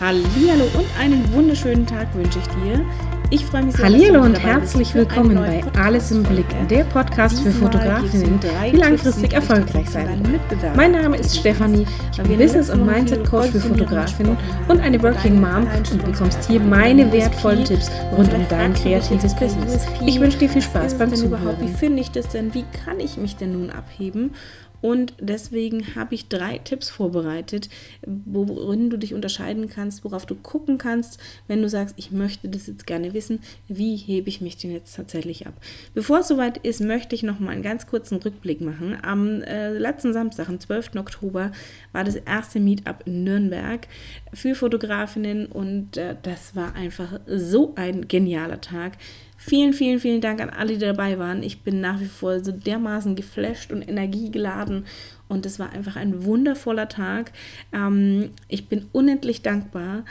Hallihallo und einen wunderschönen Tag wünsche ich dir. Ich freue mich sehr, Hallihallo und herzlich willkommen bei Alles im Blick, der Podcast für Fotografinnen, die langfristig erfolgreich sein wollen. Mein Name ist Stefanie, ich bin Business- und Mindset-Coach für Fotografinnen und eine Working Mom und du bekommst hier meine wertvollen Tipps rund um dein kreatives Business. Ich wünsche dir viel Spaß beim Zuhören. Wie finde ich das denn? Wie kann ich mich denn nun abheben? Und deswegen habe ich drei Tipps vorbereitet, worin du dich unterscheiden kannst, worauf du gucken kannst, wenn du sagst, ich möchte das jetzt gerne wissen, wie hebe ich mich denn jetzt tatsächlich ab. Bevor es soweit ist, möchte ich noch mal einen ganz kurzen Rückblick machen. Am äh, letzten Samstag, am 12. Oktober, war das erste Meetup in Nürnberg für Fotografinnen und äh, das war einfach so ein genialer Tag. Vielen, vielen, vielen Dank an alle, die dabei waren. Ich bin nach wie vor so dermaßen geflasht und energiegeladen und es war einfach ein wundervoller Tag. Ähm, ich bin unendlich dankbar,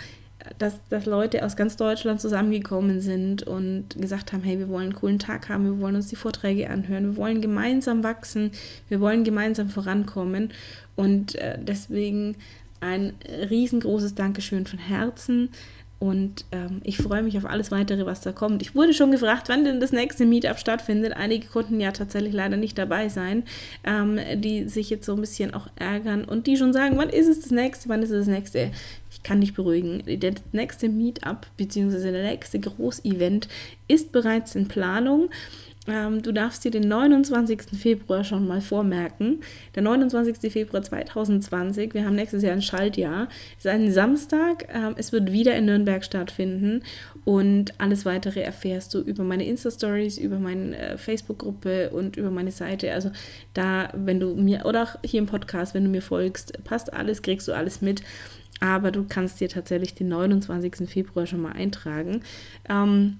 dass, dass Leute aus ganz Deutschland zusammengekommen sind und gesagt haben, hey, wir wollen einen coolen Tag haben, wir wollen uns die Vorträge anhören, wir wollen gemeinsam wachsen, wir wollen gemeinsam vorankommen und äh, deswegen ein riesengroßes Dankeschön von Herzen und ähm, ich freue mich auf alles weitere, was da kommt. Ich wurde schon gefragt, wann denn das nächste Meetup stattfindet. Einige konnten ja tatsächlich leider nicht dabei sein, ähm, die sich jetzt so ein bisschen auch ärgern und die schon sagen, wann ist es das nächste, wann ist es das nächste. Ich kann dich beruhigen. Der nächste Meetup bzw. der nächste Großevent ist bereits in Planung. Ähm, du darfst dir den 29. Februar schon mal vormerken. Der 29. Februar 2020, wir haben nächstes Jahr ein Schaltjahr, ist ein Samstag. Ähm, es wird wieder in Nürnberg stattfinden und alles weitere erfährst du über meine Insta-Stories, über meine äh, Facebook-Gruppe und über meine Seite. Also da, wenn du mir, oder auch hier im Podcast, wenn du mir folgst, passt alles, kriegst du alles mit. Aber du kannst dir tatsächlich den 29. Februar schon mal eintragen. Ähm,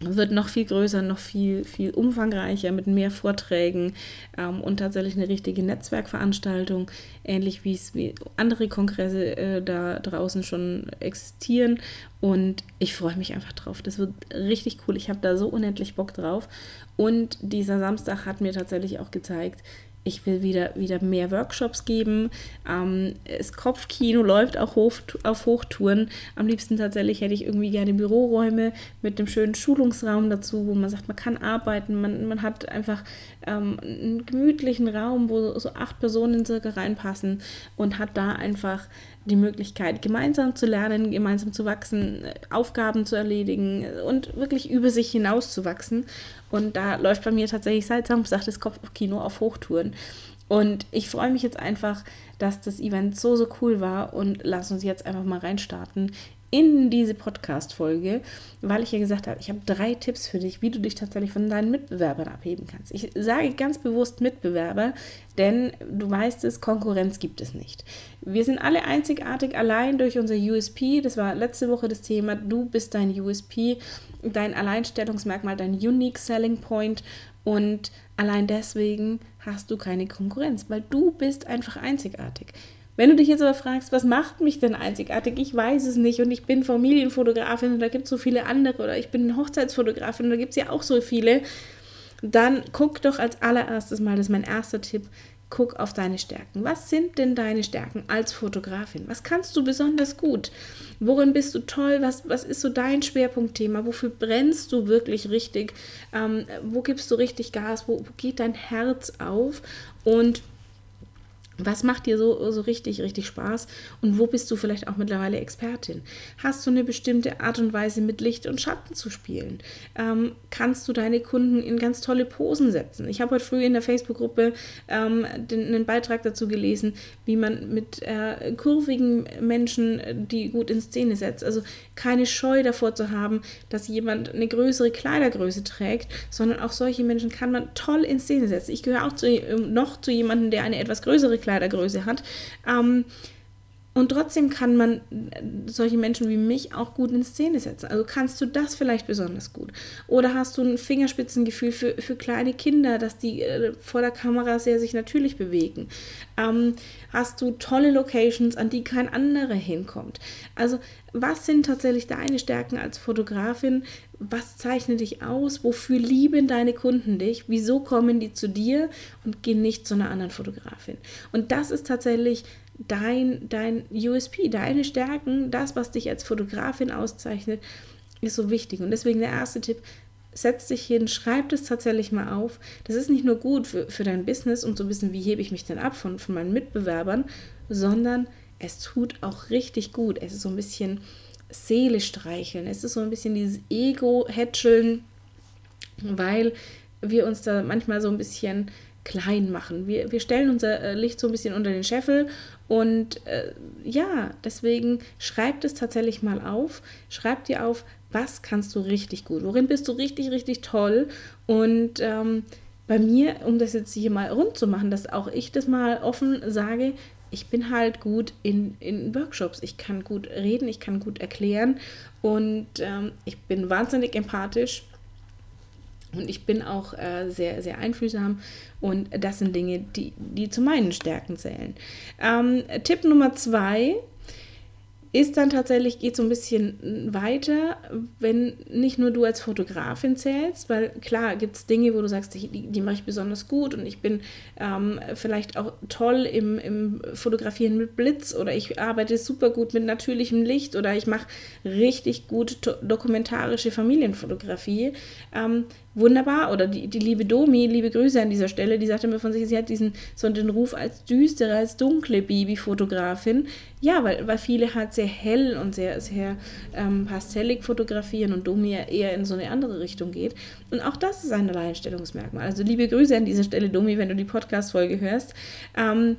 wird noch viel größer, noch viel, viel umfangreicher mit mehr Vorträgen ähm, und tatsächlich eine richtige Netzwerkveranstaltung, ähnlich wie es wie andere Kongresse äh, da draußen schon existieren. Und ich freue mich einfach drauf. Das wird richtig cool. Ich habe da so unendlich Bock drauf. Und dieser Samstag hat mir tatsächlich auch gezeigt, ich will wieder, wieder mehr Workshops geben. Ähm, das Kopfkino läuft auch hoch, auf Hochtouren. Am liebsten tatsächlich hätte ich irgendwie gerne Büroräume mit einem schönen Schulungsraum dazu, wo man sagt, man kann arbeiten, man, man hat einfach ähm, einen gemütlichen Raum, wo so acht Personen circa reinpassen und hat da einfach die Möglichkeit, gemeinsam zu lernen, gemeinsam zu wachsen, Aufgaben zu erledigen und wirklich über sich hinaus zu wachsen. Und da läuft bei mir tatsächlich seit Samstag das Kopfkino auf Hochtouren. Und ich freue mich jetzt einfach, dass das Event so, so cool war und lass uns jetzt einfach mal reinstarten in diese Podcast-Folge, weil ich ja gesagt habe, ich habe drei Tipps für dich, wie du dich tatsächlich von deinen Mitbewerbern abheben kannst. Ich sage ganz bewusst Mitbewerber, denn du weißt es, Konkurrenz gibt es nicht. Wir sind alle einzigartig allein durch unser USP. Das war letzte Woche das Thema. Du bist dein USP, dein Alleinstellungsmerkmal, dein Unique Selling Point und allein deswegen hast du keine Konkurrenz, weil du bist einfach einzigartig. Wenn du dich jetzt aber fragst, was macht mich denn einzigartig? Ich weiß es nicht und ich bin Familienfotografin und da gibt es so viele andere oder ich bin Hochzeitsfotografin und da gibt es ja auch so viele, dann guck doch als allererstes mal, das ist mein erster Tipp, guck auf deine Stärken. Was sind denn deine Stärken als Fotografin? Was kannst du besonders gut? Worin bist du toll? Was, was ist so dein Schwerpunktthema? Wofür brennst du wirklich richtig? Ähm, wo gibst du richtig Gas? Wo, wo geht dein Herz auf? Und was macht dir so, so richtig, richtig Spaß und wo bist du vielleicht auch mittlerweile Expertin? Hast du eine bestimmte Art und Weise, mit Licht und Schatten zu spielen? Ähm, kannst du deine Kunden in ganz tolle Posen setzen? Ich habe heute früh in der Facebook-Gruppe ähm, den, einen Beitrag dazu gelesen, wie man mit äh, kurvigen Menschen die gut in Szene setzt. Also keine Scheu davor zu haben, dass jemand eine größere Kleidergröße trägt, sondern auch solche Menschen kann man toll in Szene setzen. Ich gehöre auch zu, noch zu jemandem, der eine etwas größere Kleidergröße Kleidergröße hat. Ähm, und trotzdem kann man solche Menschen wie mich auch gut in Szene setzen. Also kannst du das vielleicht besonders gut. Oder hast du ein Fingerspitzengefühl für, für kleine Kinder, dass die äh, vor der Kamera sehr sich natürlich bewegen. Ähm, hast du tolle Locations, an die kein anderer hinkommt. Also was sind tatsächlich deine Stärken als Fotografin? Was zeichnet dich aus? Wofür lieben deine Kunden dich? Wieso kommen die zu dir und gehen nicht zu einer anderen Fotografin? Und das ist tatsächlich dein, dein USP, deine Stärken, das, was dich als Fotografin auszeichnet, ist so wichtig. Und deswegen der erste Tipp, setz dich hin, schreib das tatsächlich mal auf. Das ist nicht nur gut für, für dein Business, um zu wissen, wie hebe ich mich denn ab von, von meinen Mitbewerbern, sondern es tut auch richtig gut. Es ist so ein bisschen Seele streicheln. Es ist so ein bisschen dieses Ego-Hätscheln, weil wir uns da manchmal so ein bisschen klein machen. Wir, wir stellen unser äh, Licht so ein bisschen unter den Scheffel und äh, ja, deswegen schreibt es tatsächlich mal auf. Schreib dir auf, was kannst du richtig gut, worin bist du richtig, richtig toll? Und ähm, bei mir, um das jetzt hier mal rund zu machen, dass auch ich das mal offen sage, ich bin halt gut in, in Workshops. Ich kann gut reden, ich kann gut erklären. Und ähm, ich bin wahnsinnig empathisch. Und ich bin auch äh, sehr, sehr einfühlsam. Und das sind Dinge, die, die zu meinen Stärken zählen. Ähm, Tipp Nummer zwei ist dann tatsächlich, geht so ein bisschen weiter, wenn nicht nur du als Fotografin zählst, weil klar gibt es Dinge, wo du sagst, die, die mache ich besonders gut und ich bin ähm, vielleicht auch toll im, im Fotografieren mit Blitz oder ich arbeite super gut mit natürlichem Licht oder ich mache richtig gut dokumentarische Familienfotografie. Ähm, wunderbar. Oder die, die liebe Domi, liebe Grüße an dieser Stelle, die sagte mir von sich, sie hat diesen so den Ruf als düstere, als dunkle Babyfotografin. Ja, weil, weil viele halt sehr hell und sehr, sehr ähm, pastellig fotografieren und Domi eher in so eine andere Richtung geht. Und auch das ist ein Alleinstellungsmerkmal. Also liebe Grüße an dieser Stelle, Domi, wenn du die Podcast-Folge hörst. Ähm,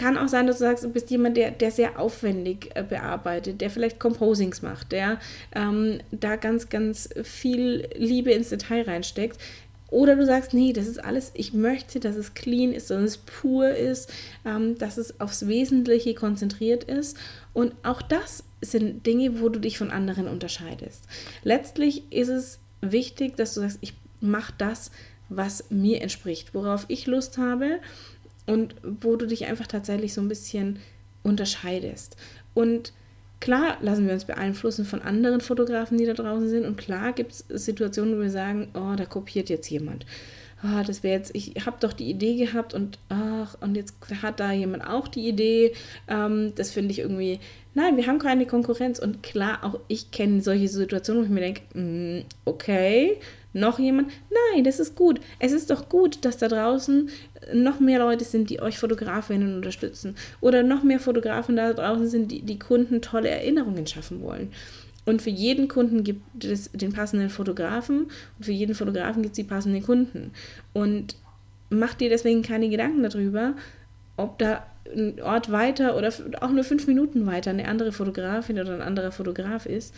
kann auch sein, dass du sagst, du bist jemand, der, der sehr aufwendig äh, bearbeitet, der vielleicht Composings macht, der ähm, da ganz, ganz viel Liebe ins Detail reinsteckt. Oder du sagst, nee, das ist alles, ich möchte, dass es clean ist, dass es pur ist, ähm, dass es aufs Wesentliche konzentriert ist. Und auch das sind Dinge, wo du dich von anderen unterscheidest. Letztlich ist es wichtig, dass du sagst, ich mache das, was mir entspricht, worauf ich Lust habe und wo du dich einfach tatsächlich so ein bisschen unterscheidest. Und klar lassen wir uns beeinflussen von anderen Fotografen, die da draußen sind. Und klar gibt es Situationen, wo wir sagen, oh, da kopiert jetzt jemand. Oh, das wäre jetzt, ich habe doch die Idee gehabt und ach, und jetzt hat da jemand auch die Idee. Ähm, das finde ich irgendwie, nein, wir haben keine Konkurrenz. Und klar, auch ich kenne solche Situationen, wo ich mir denke, mm, okay, noch jemand? Nein, das ist gut. Es ist doch gut, dass da draußen noch mehr Leute sind, die euch Fotografinnen unterstützen. Oder noch mehr Fotografen da draußen sind, die die Kunden tolle Erinnerungen schaffen wollen. Und für jeden Kunden gibt es den passenden Fotografen und für jeden Fotografen gibt es die passenden Kunden. Und mach dir deswegen keine Gedanken darüber, ob da ein Ort weiter oder auch nur fünf Minuten weiter eine andere Fotografin oder ein anderer Fotograf ist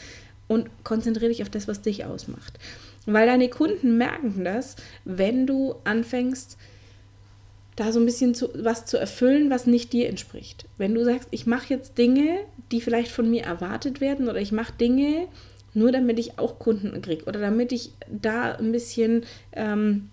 und konzentriere dich auf das, was dich ausmacht. Weil deine Kunden merken das, wenn du anfängst, da so ein bisschen zu, was zu erfüllen, was nicht dir entspricht. Wenn du sagst, ich mache jetzt Dinge, die vielleicht von mir erwartet werden oder ich mache Dinge nur damit ich auch Kunden kriege oder damit ich da ein bisschen ähm,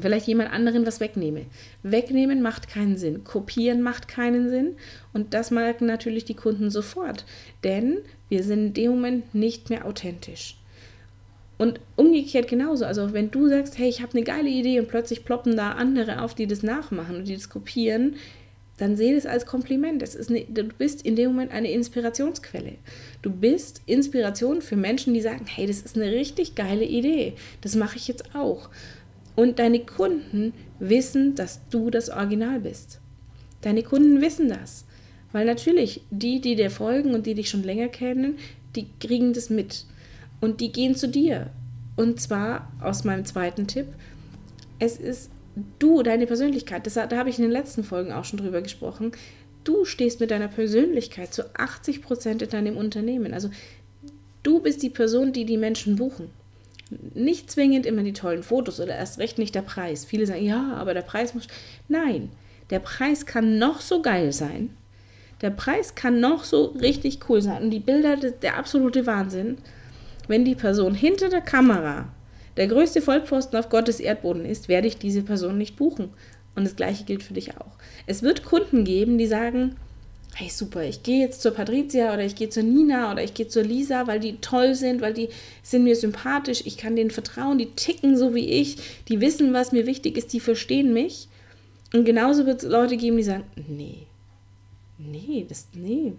vielleicht jemand anderen was wegnehme. Wegnehmen macht keinen Sinn, kopieren macht keinen Sinn und das merken natürlich die Kunden sofort, denn wir sind in dem Moment nicht mehr authentisch. Und umgekehrt genauso. Also wenn du sagst, hey, ich habe eine geile Idee und plötzlich ploppen da andere auf, die das nachmachen und die das kopieren, dann sehe das als Kompliment. Das ist eine, du bist in dem Moment eine Inspirationsquelle. Du bist Inspiration für Menschen, die sagen, hey, das ist eine richtig geile Idee. Das mache ich jetzt auch. Und deine Kunden wissen, dass du das Original bist. Deine Kunden wissen das. Weil natürlich, die, die dir folgen und die dich schon länger kennen, die kriegen das mit. Und die gehen zu dir. Und zwar aus meinem zweiten Tipp. Es ist du, deine Persönlichkeit. Das, da habe ich in den letzten Folgen auch schon drüber gesprochen. Du stehst mit deiner Persönlichkeit zu 80 Prozent in deinem Unternehmen. Also du bist die Person, die die Menschen buchen. Nicht zwingend immer die tollen Fotos oder erst recht nicht der Preis. Viele sagen, ja, aber der Preis muss. Nein, der Preis kann noch so geil sein. Der Preis kann noch so richtig cool sein. Und die Bilder, der absolute Wahnsinn wenn die Person hinter der Kamera der größte Vollpfosten auf Gottes Erdboden ist, werde ich diese Person nicht buchen. Und das gleiche gilt für dich auch. Es wird Kunden geben, die sagen, hey super, ich gehe jetzt zur Patricia oder ich gehe zur Nina oder ich gehe zur Lisa, weil die toll sind, weil die sind mir sympathisch, ich kann denen vertrauen, die ticken so wie ich, die wissen, was mir wichtig ist, die verstehen mich. Und genauso wird es Leute geben, die sagen, nee, nee, das, nee.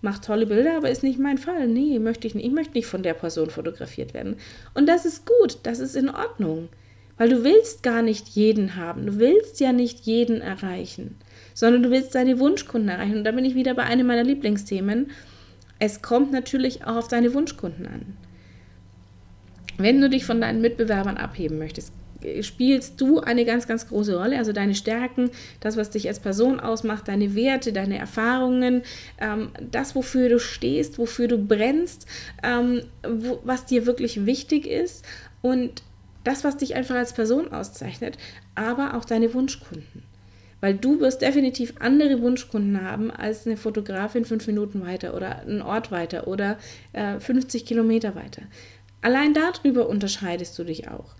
Macht tolle Bilder, aber ist nicht mein Fall. Nee, möchte ich nicht. Ich möchte nicht von der Person fotografiert werden. Und das ist gut, das ist in Ordnung. Weil du willst gar nicht jeden haben. Du willst ja nicht jeden erreichen, sondern du willst deine Wunschkunden erreichen. Und da bin ich wieder bei einem meiner Lieblingsthemen. Es kommt natürlich auch auf deine Wunschkunden an. Wenn du dich von deinen Mitbewerbern abheben möchtest, spielst du eine ganz, ganz große Rolle. Also deine Stärken, das, was dich als Person ausmacht, deine Werte, deine Erfahrungen, ähm, das, wofür du stehst, wofür du brennst, ähm, wo, was dir wirklich wichtig ist und das, was dich einfach als Person auszeichnet, aber auch deine Wunschkunden. Weil du wirst definitiv andere Wunschkunden haben als eine Fotografin fünf Minuten weiter oder einen Ort weiter oder äh, 50 Kilometer weiter. Allein darüber unterscheidest du dich auch.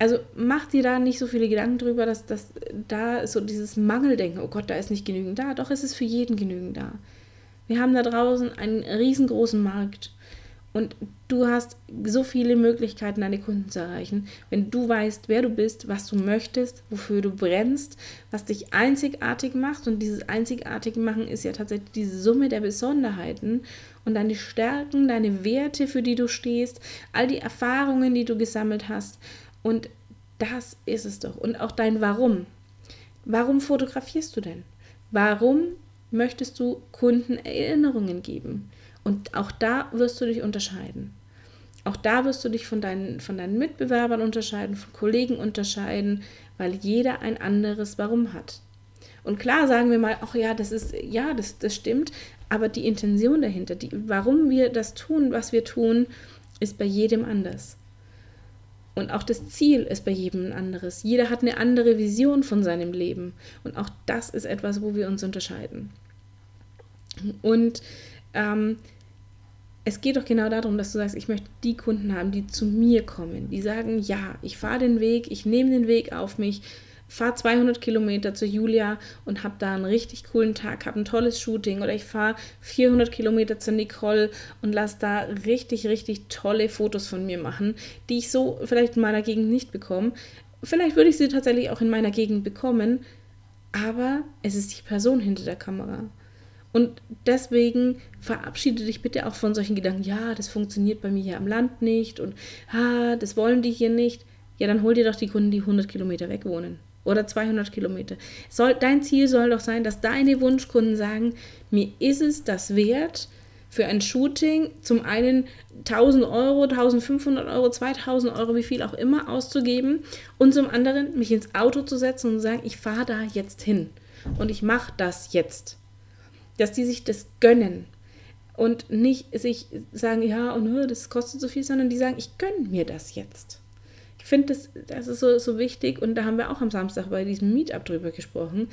Also mach dir da nicht so viele Gedanken drüber, dass, dass da so dieses Mangeldenken, oh Gott, da ist nicht genügend da. Doch, es ist für jeden genügend da. Wir haben da draußen einen riesengroßen Markt und du hast so viele Möglichkeiten, deine Kunden zu erreichen, wenn du weißt, wer du bist, was du möchtest, wofür du brennst, was dich einzigartig macht. Und dieses einzigartig machen ist ja tatsächlich die Summe der Besonderheiten und deine Stärken, deine Werte, für die du stehst, all die Erfahrungen, die du gesammelt hast. Und das ist es doch. Und auch dein Warum. Warum fotografierst du denn? Warum möchtest du Kunden Erinnerungen geben? Und auch da wirst du dich unterscheiden. Auch da wirst du dich von deinen, von deinen Mitbewerbern unterscheiden, von Kollegen unterscheiden, weil jeder ein anderes Warum hat. Und klar sagen wir mal, ach ja, das ist, ja, das, das stimmt, aber die Intention dahinter, die, warum wir das tun, was wir tun, ist bei jedem anders. Und auch das Ziel ist bei jedem ein anderes. Jeder hat eine andere Vision von seinem Leben. Und auch das ist etwas, wo wir uns unterscheiden. Und ähm, es geht doch genau darum, dass du sagst, ich möchte die Kunden haben, die zu mir kommen, die sagen, ja, ich fahre den Weg, ich nehme den Weg auf mich, fahre 200 Kilometer zu Julia und habe da einen richtig coolen Tag, habe ein tolles Shooting oder ich fahre 400 Kilometer zu Nicole und lasse da richtig, richtig tolle Fotos von mir machen, die ich so vielleicht in meiner Gegend nicht bekomme. Vielleicht würde ich sie tatsächlich auch in meiner Gegend bekommen, aber es ist die Person hinter der Kamera. Und deswegen verabschiede dich bitte auch von solchen Gedanken, ja, das funktioniert bei mir hier am Land nicht und ah, das wollen die hier nicht. Ja, dann hol dir doch die Kunden, die 100 Kilometer weg wohnen oder 200 Kilometer. Soll, dein Ziel soll doch sein, dass deine Wunschkunden sagen, mir ist es das wert, für ein Shooting zum einen 1000 Euro, 1500 Euro, 2000 Euro, wie viel auch immer auszugeben und zum anderen mich ins Auto zu setzen und sagen, ich fahre da jetzt hin und ich mache das jetzt dass die sich das gönnen und nicht sich sagen, ja, und das kostet so viel, sondern die sagen, ich gönne mir das jetzt. Ich finde, das, das ist so, so wichtig und da haben wir auch am Samstag bei diesem Meetup drüber gesprochen.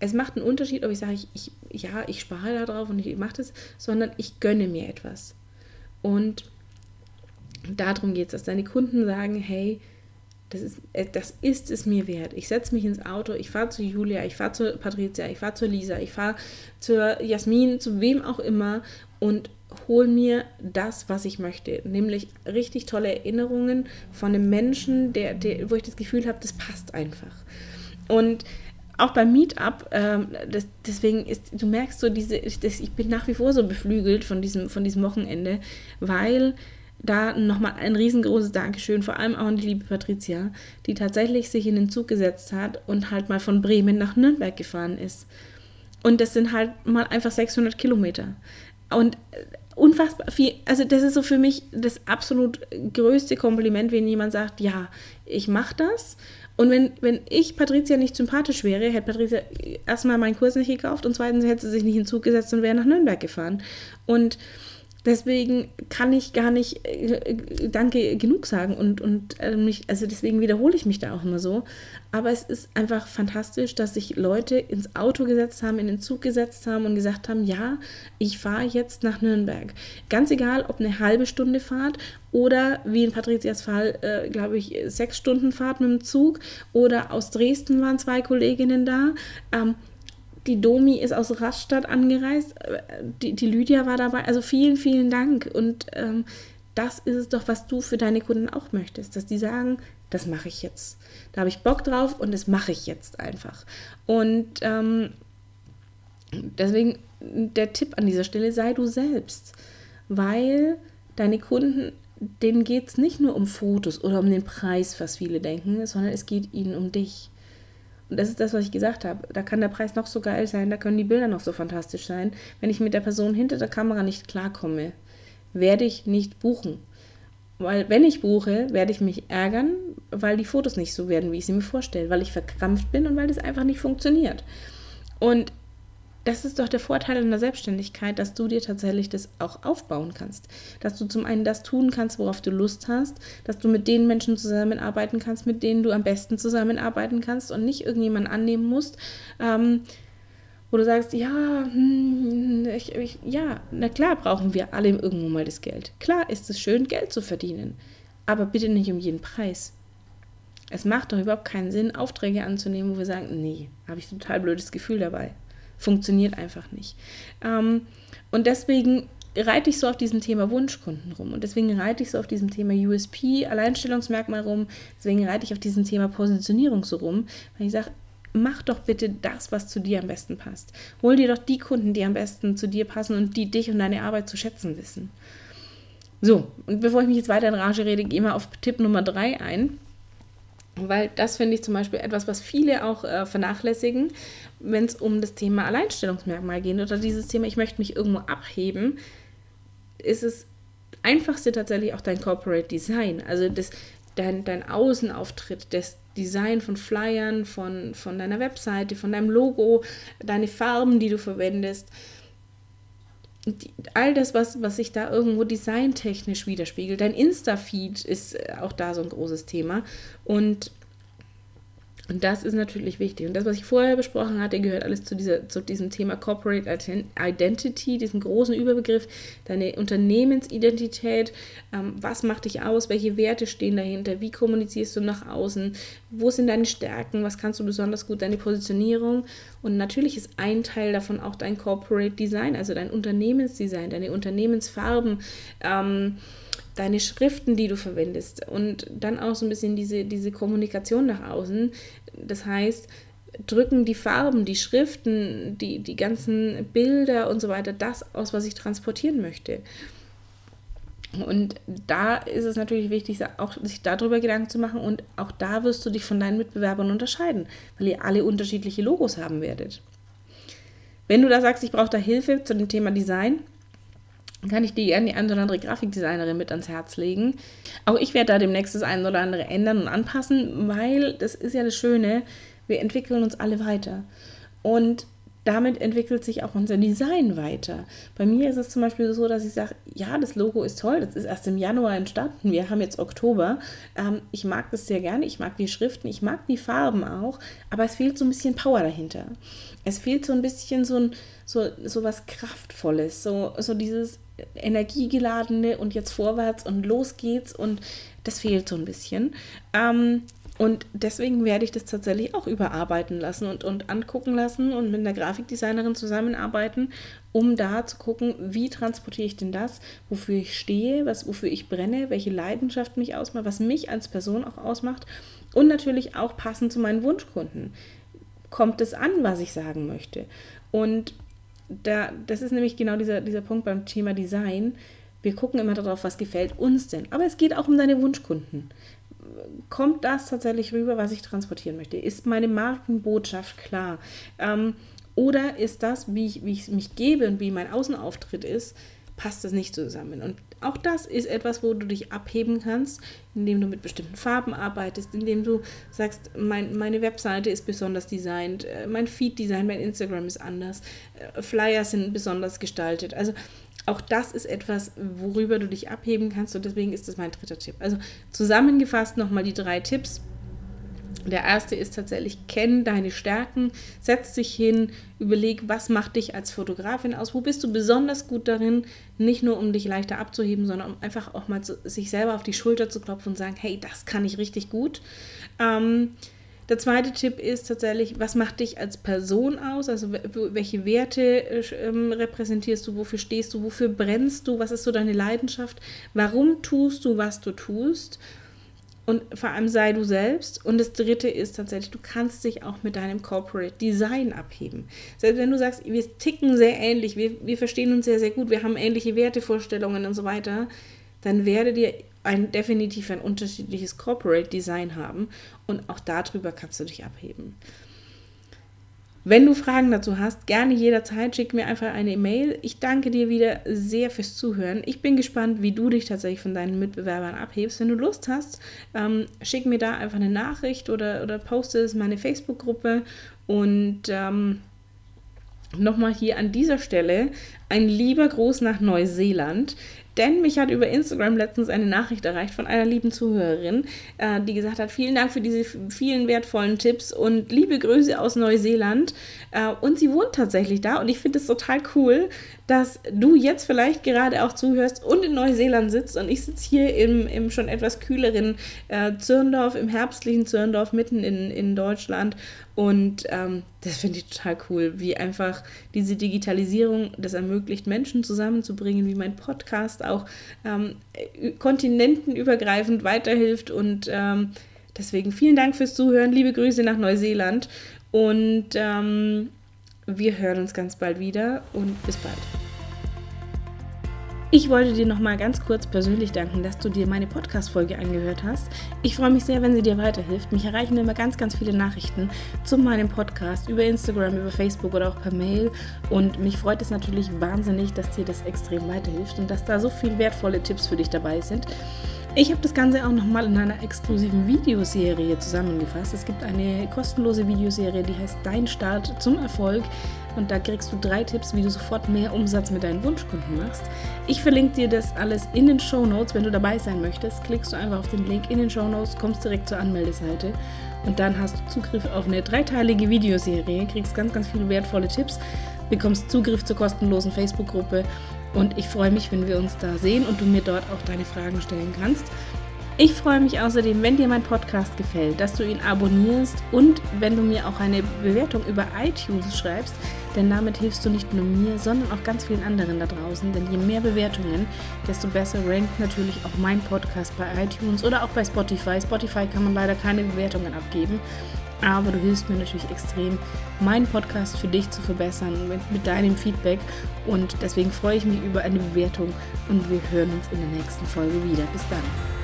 Es macht einen Unterschied, ob ich sage, ich, ich, ja, ich spare da drauf und ich mache das, sondern ich gönne mir etwas. Und darum geht es, dass deine Kunden sagen, hey, das ist, äh, das ist es mir wert. Ich setze mich ins Auto, ich fahre zu Julia, ich fahre zu Patricia, ich fahre zu Lisa, ich fahre zur Jasmin, zu wem auch immer und hol mir das, was ich möchte. Nämlich richtig tolle Erinnerungen von einem Menschen, der, der, wo ich das Gefühl habe, das passt einfach. Und auch beim Meetup, ähm, das, deswegen ist, du merkst so diese, das, ich bin nach wie vor so beflügelt von diesem, von diesem Wochenende, weil da nochmal ein riesengroßes Dankeschön, vor allem auch an die liebe Patricia, die tatsächlich sich in den Zug gesetzt hat und halt mal von Bremen nach Nürnberg gefahren ist. Und das sind halt mal einfach 600 Kilometer. Und äh, unfassbar viel, also das ist so für mich das absolut größte Kompliment, wenn jemand sagt, ja, ich mache das. Und wenn, wenn ich Patricia nicht sympathisch wäre, hätte Patricia erstmal meinen Kurs nicht gekauft und zweitens hätte sie sich nicht in den Zug gesetzt und wäre nach Nürnberg gefahren. Und Deswegen kann ich gar nicht äh, Danke genug sagen und, und äh, mich, also deswegen wiederhole ich mich da auch immer so. Aber es ist einfach fantastisch, dass sich Leute ins Auto gesetzt haben, in den Zug gesetzt haben und gesagt haben, ja, ich fahre jetzt nach Nürnberg. Ganz egal, ob eine halbe Stunde Fahrt oder wie in Patrizias Fall, äh, glaube ich, sechs Stunden Fahrt mit dem Zug oder aus Dresden waren zwei Kolleginnen da. Ähm, die Domi ist aus Rastatt angereist. Die, die Lydia war dabei. Also vielen, vielen Dank. Und ähm, das ist es doch, was du für deine Kunden auch möchtest. Dass die sagen, das mache ich jetzt. Da habe ich Bock drauf und das mache ich jetzt einfach. Und ähm, Deswegen der Tipp an dieser Stelle, sei du selbst, weil deine Kunden, denen geht es nicht nur um Fotos oder um den Preis, was viele denken, sondern es geht ihnen um dich. Und das ist das, was ich gesagt habe. Da kann der Preis noch so geil sein, da können die Bilder noch so fantastisch sein. Wenn ich mit der Person hinter der Kamera nicht klarkomme, werde ich nicht buchen. Weil wenn ich buche, werde ich mich ärgern, weil die Fotos nicht so werden, wie ich sie mir vorstelle, weil ich verkrampft bin und weil das einfach nicht funktioniert. Und das ist doch der Vorteil in der Selbstständigkeit, dass du dir tatsächlich das auch aufbauen kannst. Dass du zum einen das tun kannst, worauf du Lust hast, dass du mit den Menschen zusammenarbeiten kannst, mit denen du am besten zusammenarbeiten kannst und nicht irgendjemanden annehmen musst, ähm, wo du sagst, ja, hm, ich, ich, ja, na klar brauchen wir alle irgendwo mal das Geld. Klar ist es schön, Geld zu verdienen, aber bitte nicht um jeden Preis. Es macht doch überhaupt keinen Sinn, Aufträge anzunehmen, wo wir sagen, nee, habe ich total blödes Gefühl dabei. Funktioniert einfach nicht. Ähm, und deswegen reite ich so auf diesem Thema Wunschkunden rum und deswegen reite ich so auf diesem Thema USP, Alleinstellungsmerkmal rum, deswegen reite ich auf diesem Thema Positionierung so rum, weil ich sage, mach doch bitte das, was zu dir am besten passt. Hol dir doch die Kunden, die am besten zu dir passen und die dich und deine Arbeit zu schätzen wissen. So, und bevor ich mich jetzt weiter in Rage rede, gehe mal auf Tipp Nummer drei ein. Weil das finde ich zum Beispiel etwas, was viele auch äh, vernachlässigen, wenn es um das Thema Alleinstellungsmerkmal geht oder dieses Thema, ich möchte mich irgendwo abheben, ist es einfachste tatsächlich auch dein Corporate Design. Also das, dein, dein Außenauftritt, das Design von Flyern, von, von deiner Webseite, von deinem Logo, deine Farben, die du verwendest. All das, was, was sich da irgendwo designtechnisch widerspiegelt. Dein Insta-Feed ist äh, auch da so ein großes Thema. Und und das ist natürlich wichtig. Und das, was ich vorher besprochen hatte, gehört alles zu, dieser, zu diesem Thema Corporate Identity, diesem großen Überbegriff, deine Unternehmensidentität. Ähm, was macht dich aus? Welche Werte stehen dahinter? Wie kommunizierst du nach außen? Wo sind deine Stärken? Was kannst du besonders gut? Deine Positionierung. Und natürlich ist ein Teil davon auch dein Corporate Design, also dein Unternehmensdesign, deine Unternehmensfarben. Ähm, deine Schriften, die du verwendest und dann auch so ein bisschen diese, diese Kommunikation nach außen. Das heißt, drücken die Farben, die Schriften, die, die ganzen Bilder und so weiter das aus, was ich transportieren möchte. Und da ist es natürlich wichtig, auch sich darüber Gedanken zu machen und auch da wirst du dich von deinen Mitbewerbern unterscheiden, weil ihr alle unterschiedliche Logos haben werdet. Wenn du da sagst, ich brauche da Hilfe zu dem Thema Design, kann ich dir gerne die eine oder andere Grafikdesignerin mit ans Herz legen. Auch ich werde da demnächst das eine oder andere ändern und anpassen, weil das ist ja das Schöne, wir entwickeln uns alle weiter. Und damit entwickelt sich auch unser Design weiter. Bei mir ist es zum Beispiel so, dass ich sage, ja, das Logo ist toll, das ist erst im Januar entstanden, wir haben jetzt Oktober. Ähm, ich mag das sehr gerne, ich mag die Schriften, ich mag die Farben auch, aber es fehlt so ein bisschen Power dahinter. Es fehlt so ein bisschen so, ein, so, so was Kraftvolles, so, so dieses energiegeladene und jetzt vorwärts und los geht's und das fehlt so ein bisschen. Ähm, und deswegen werde ich das tatsächlich auch überarbeiten lassen und, und angucken lassen und mit einer Grafikdesignerin zusammenarbeiten, um da zu gucken, wie transportiere ich denn das, wofür ich stehe, was, wofür ich brenne, welche Leidenschaft mich ausmacht, was mich als Person auch ausmacht und natürlich auch passend zu meinen Wunschkunden. Kommt es an, was ich sagen möchte? Und da, das ist nämlich genau dieser, dieser Punkt beim Thema Design. Wir gucken immer darauf, was gefällt uns denn. Aber es geht auch um deine Wunschkunden. Kommt das tatsächlich rüber, was ich transportieren möchte? Ist meine Markenbotschaft klar? Ähm, oder ist das, wie ich, wie ich mich gebe und wie mein Außenauftritt ist, passt das nicht zusammen? Und auch das ist etwas, wo du dich abheben kannst, indem du mit bestimmten Farben arbeitest, indem du sagst, mein, meine Webseite ist besonders designt, äh, mein Feed-Design, mein Instagram ist anders, äh, Flyer sind besonders gestaltet. Also auch das ist etwas, worüber du dich abheben kannst und deswegen ist das mein dritter Tipp. Also zusammengefasst nochmal die drei Tipps. Der erste ist tatsächlich, kenn deine Stärken, setz dich hin, überleg, was macht dich als Fotografin aus, wo bist du besonders gut darin, nicht nur um dich leichter abzuheben, sondern um einfach auch mal zu, sich selber auf die Schulter zu klopfen und sagen, hey, das kann ich richtig gut. Ähm, der zweite Tipp ist tatsächlich, was macht dich als Person aus? Also welche Werte ähm, repräsentierst du, wofür stehst du, wofür brennst du, was ist so deine Leidenschaft, warum tust du, was du tust? Und vor allem sei du selbst. Und das dritte ist tatsächlich, du kannst dich auch mit deinem Corporate Design abheben. Selbst wenn du sagst, wir ticken sehr ähnlich, wir, wir verstehen uns sehr, sehr gut, wir haben ähnliche Wertevorstellungen und so weiter, dann werde dir ein definitiv ein unterschiedliches Corporate Design haben und auch darüber kannst du dich abheben. Wenn du Fragen dazu hast, gerne jederzeit schick mir einfach eine E-Mail. Ich danke dir wieder sehr fürs Zuhören. Ich bin gespannt, wie du dich tatsächlich von deinen Mitbewerbern abhebst. Wenn du Lust hast, ähm, schick mir da einfach eine Nachricht oder, oder poste es in meine Facebook-Gruppe. Und ähm, nochmal hier an dieser Stelle ein lieber Gruß nach Neuseeland. Denn mich hat über Instagram letztens eine Nachricht erreicht von einer lieben Zuhörerin, äh, die gesagt hat, vielen Dank für diese vielen wertvollen Tipps und liebe Grüße aus Neuseeland. Äh, und sie wohnt tatsächlich da und ich finde es total cool, dass du jetzt vielleicht gerade auch zuhörst und in Neuseeland sitzt und ich sitze hier im, im schon etwas kühleren äh, Zürndorf, im herbstlichen Zürndorf mitten in, in Deutschland. Und ähm, das finde ich total cool, wie einfach diese Digitalisierung das ermöglicht, Menschen zusammenzubringen, wie mein Podcast auch ähm, kontinentenübergreifend weiterhilft. Und ähm, deswegen vielen Dank fürs Zuhören, liebe Grüße nach Neuseeland. Und ähm, wir hören uns ganz bald wieder und bis bald. Ich wollte dir noch mal ganz kurz persönlich danken, dass du dir meine Podcast-Folge angehört hast. Ich freue mich sehr, wenn sie dir weiterhilft. Mich erreichen immer ganz, ganz viele Nachrichten zu meinem Podcast über Instagram, über Facebook oder auch per Mail. Und mich freut es natürlich wahnsinnig, dass dir das extrem weiterhilft und dass da so viele wertvolle Tipps für dich dabei sind. Ich habe das Ganze auch nochmal in einer exklusiven Videoserie zusammengefasst. Es gibt eine kostenlose Videoserie, die heißt Dein Start zum Erfolg. Und da kriegst du drei Tipps, wie du sofort mehr Umsatz mit deinen Wunschkunden machst. Ich verlinke dir das alles in den Show Notes. Wenn du dabei sein möchtest, klickst du einfach auf den Link in den Show Notes, kommst direkt zur Anmeldeseite und dann hast du Zugriff auf eine dreiteilige Videoserie, kriegst ganz, ganz viele wertvolle Tipps, bekommst Zugriff zur kostenlosen Facebook-Gruppe und ich freue mich, wenn wir uns da sehen und du mir dort auch deine Fragen stellen kannst. Ich freue mich außerdem, wenn dir mein Podcast gefällt, dass du ihn abonnierst und wenn du mir auch eine Bewertung über iTunes schreibst, denn damit hilfst du nicht nur mir, sondern auch ganz vielen anderen da draußen. Denn je mehr Bewertungen, desto besser rankt natürlich auch mein Podcast bei iTunes oder auch bei Spotify. Spotify kann man leider keine Bewertungen abgeben. Aber du hilfst mir natürlich extrem, meinen Podcast für dich zu verbessern mit, mit deinem Feedback. Und deswegen freue ich mich über eine Bewertung und wir hören uns in der nächsten Folge wieder. Bis dann.